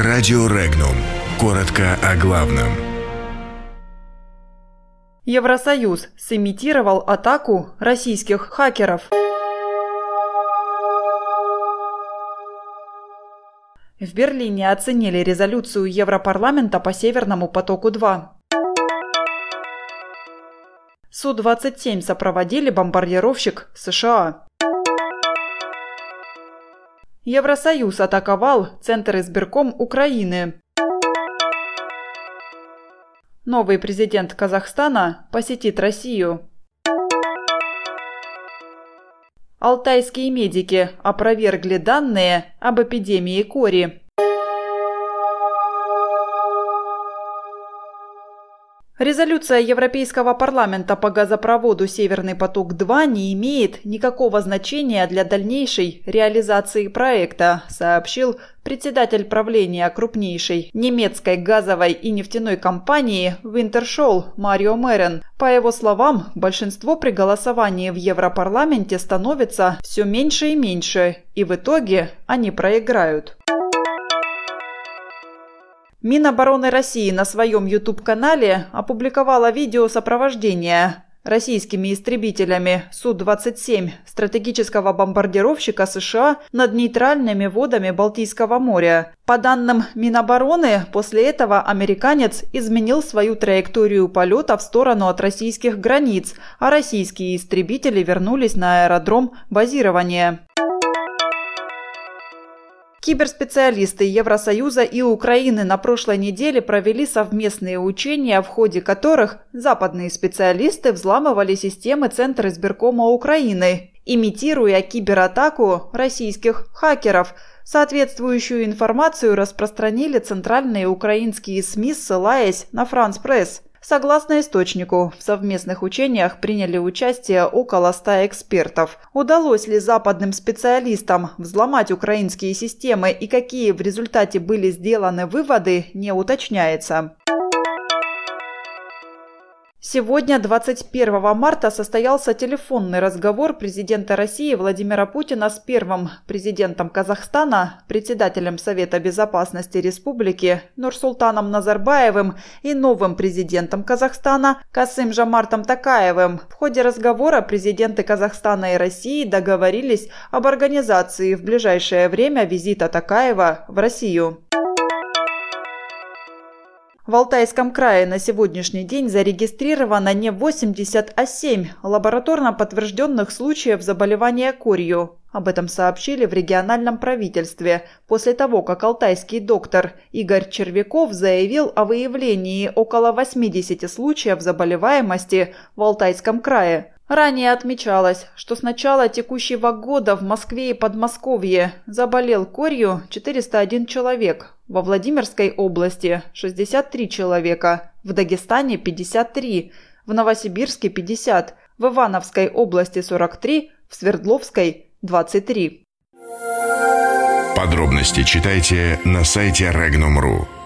Радио Регнум. Коротко о главном. Евросоюз сымитировал атаку российских хакеров. В Берлине оценили резолюцию Европарламента по Северному потоку-2. Су-27 сопроводили бомбардировщик США. Евросоюз атаковал Центр избирком Украины. Новый президент Казахстана посетит Россию. Алтайские медики опровергли данные об эпидемии кори. Резолюция Европейского парламента по газопроводу «Северный поток-2» не имеет никакого значения для дальнейшей реализации проекта, сообщил председатель правления крупнейшей немецкой газовой и нефтяной компании Wintershall Марио Мерен. По его словам, большинство при голосовании в Европарламенте становится все меньше и меньше, и в итоге они проиграют. Минобороны России на своем YouTube-канале опубликовала видео сопровождения российскими истребителями Су-27 стратегического бомбардировщика США над нейтральными водами Балтийского моря. По данным Минобороны, после этого американец изменил свою траекторию полета в сторону от российских границ, а российские истребители вернулись на аэродром базирования. Киберспециалисты Евросоюза и Украины на прошлой неделе провели совместные учения, в ходе которых западные специалисты взламывали системы Центра избиркома Украины, имитируя кибератаку российских хакеров. Соответствующую информацию распространили центральные украинские СМИ, ссылаясь на Франс Пресс. Согласно источнику, в совместных учениях приняли участие около 100 экспертов. Удалось ли западным специалистам взломать украинские системы и какие в результате были сделаны выводы, не уточняется. Сегодня, 21 марта, состоялся телефонный разговор президента России Владимира Путина с первым президентом Казахстана, председателем Совета безопасности республики Нурсултаном Назарбаевым и новым президентом Казахстана Касым Жамартом Такаевым. В ходе разговора президенты Казахстана и России договорились об организации в ближайшее время визита Такаева в Россию. В Алтайском крае на сегодняшний день зарегистрировано не 80, а 7 лабораторно подтвержденных случаев заболевания корью. Об этом сообщили в региональном правительстве после того, как алтайский доктор Игорь Червяков заявил о выявлении около 80 случаев заболеваемости в Алтайском крае. Ранее отмечалось, что с начала текущего года в Москве и Подмосковье заболел корью 401 человек, во Владимирской области 63 человека, в Дагестане 53, в Новосибирске 50, в Ивановской области 43, в Свердловской 23. Подробности читайте на сайте Regnum.ru.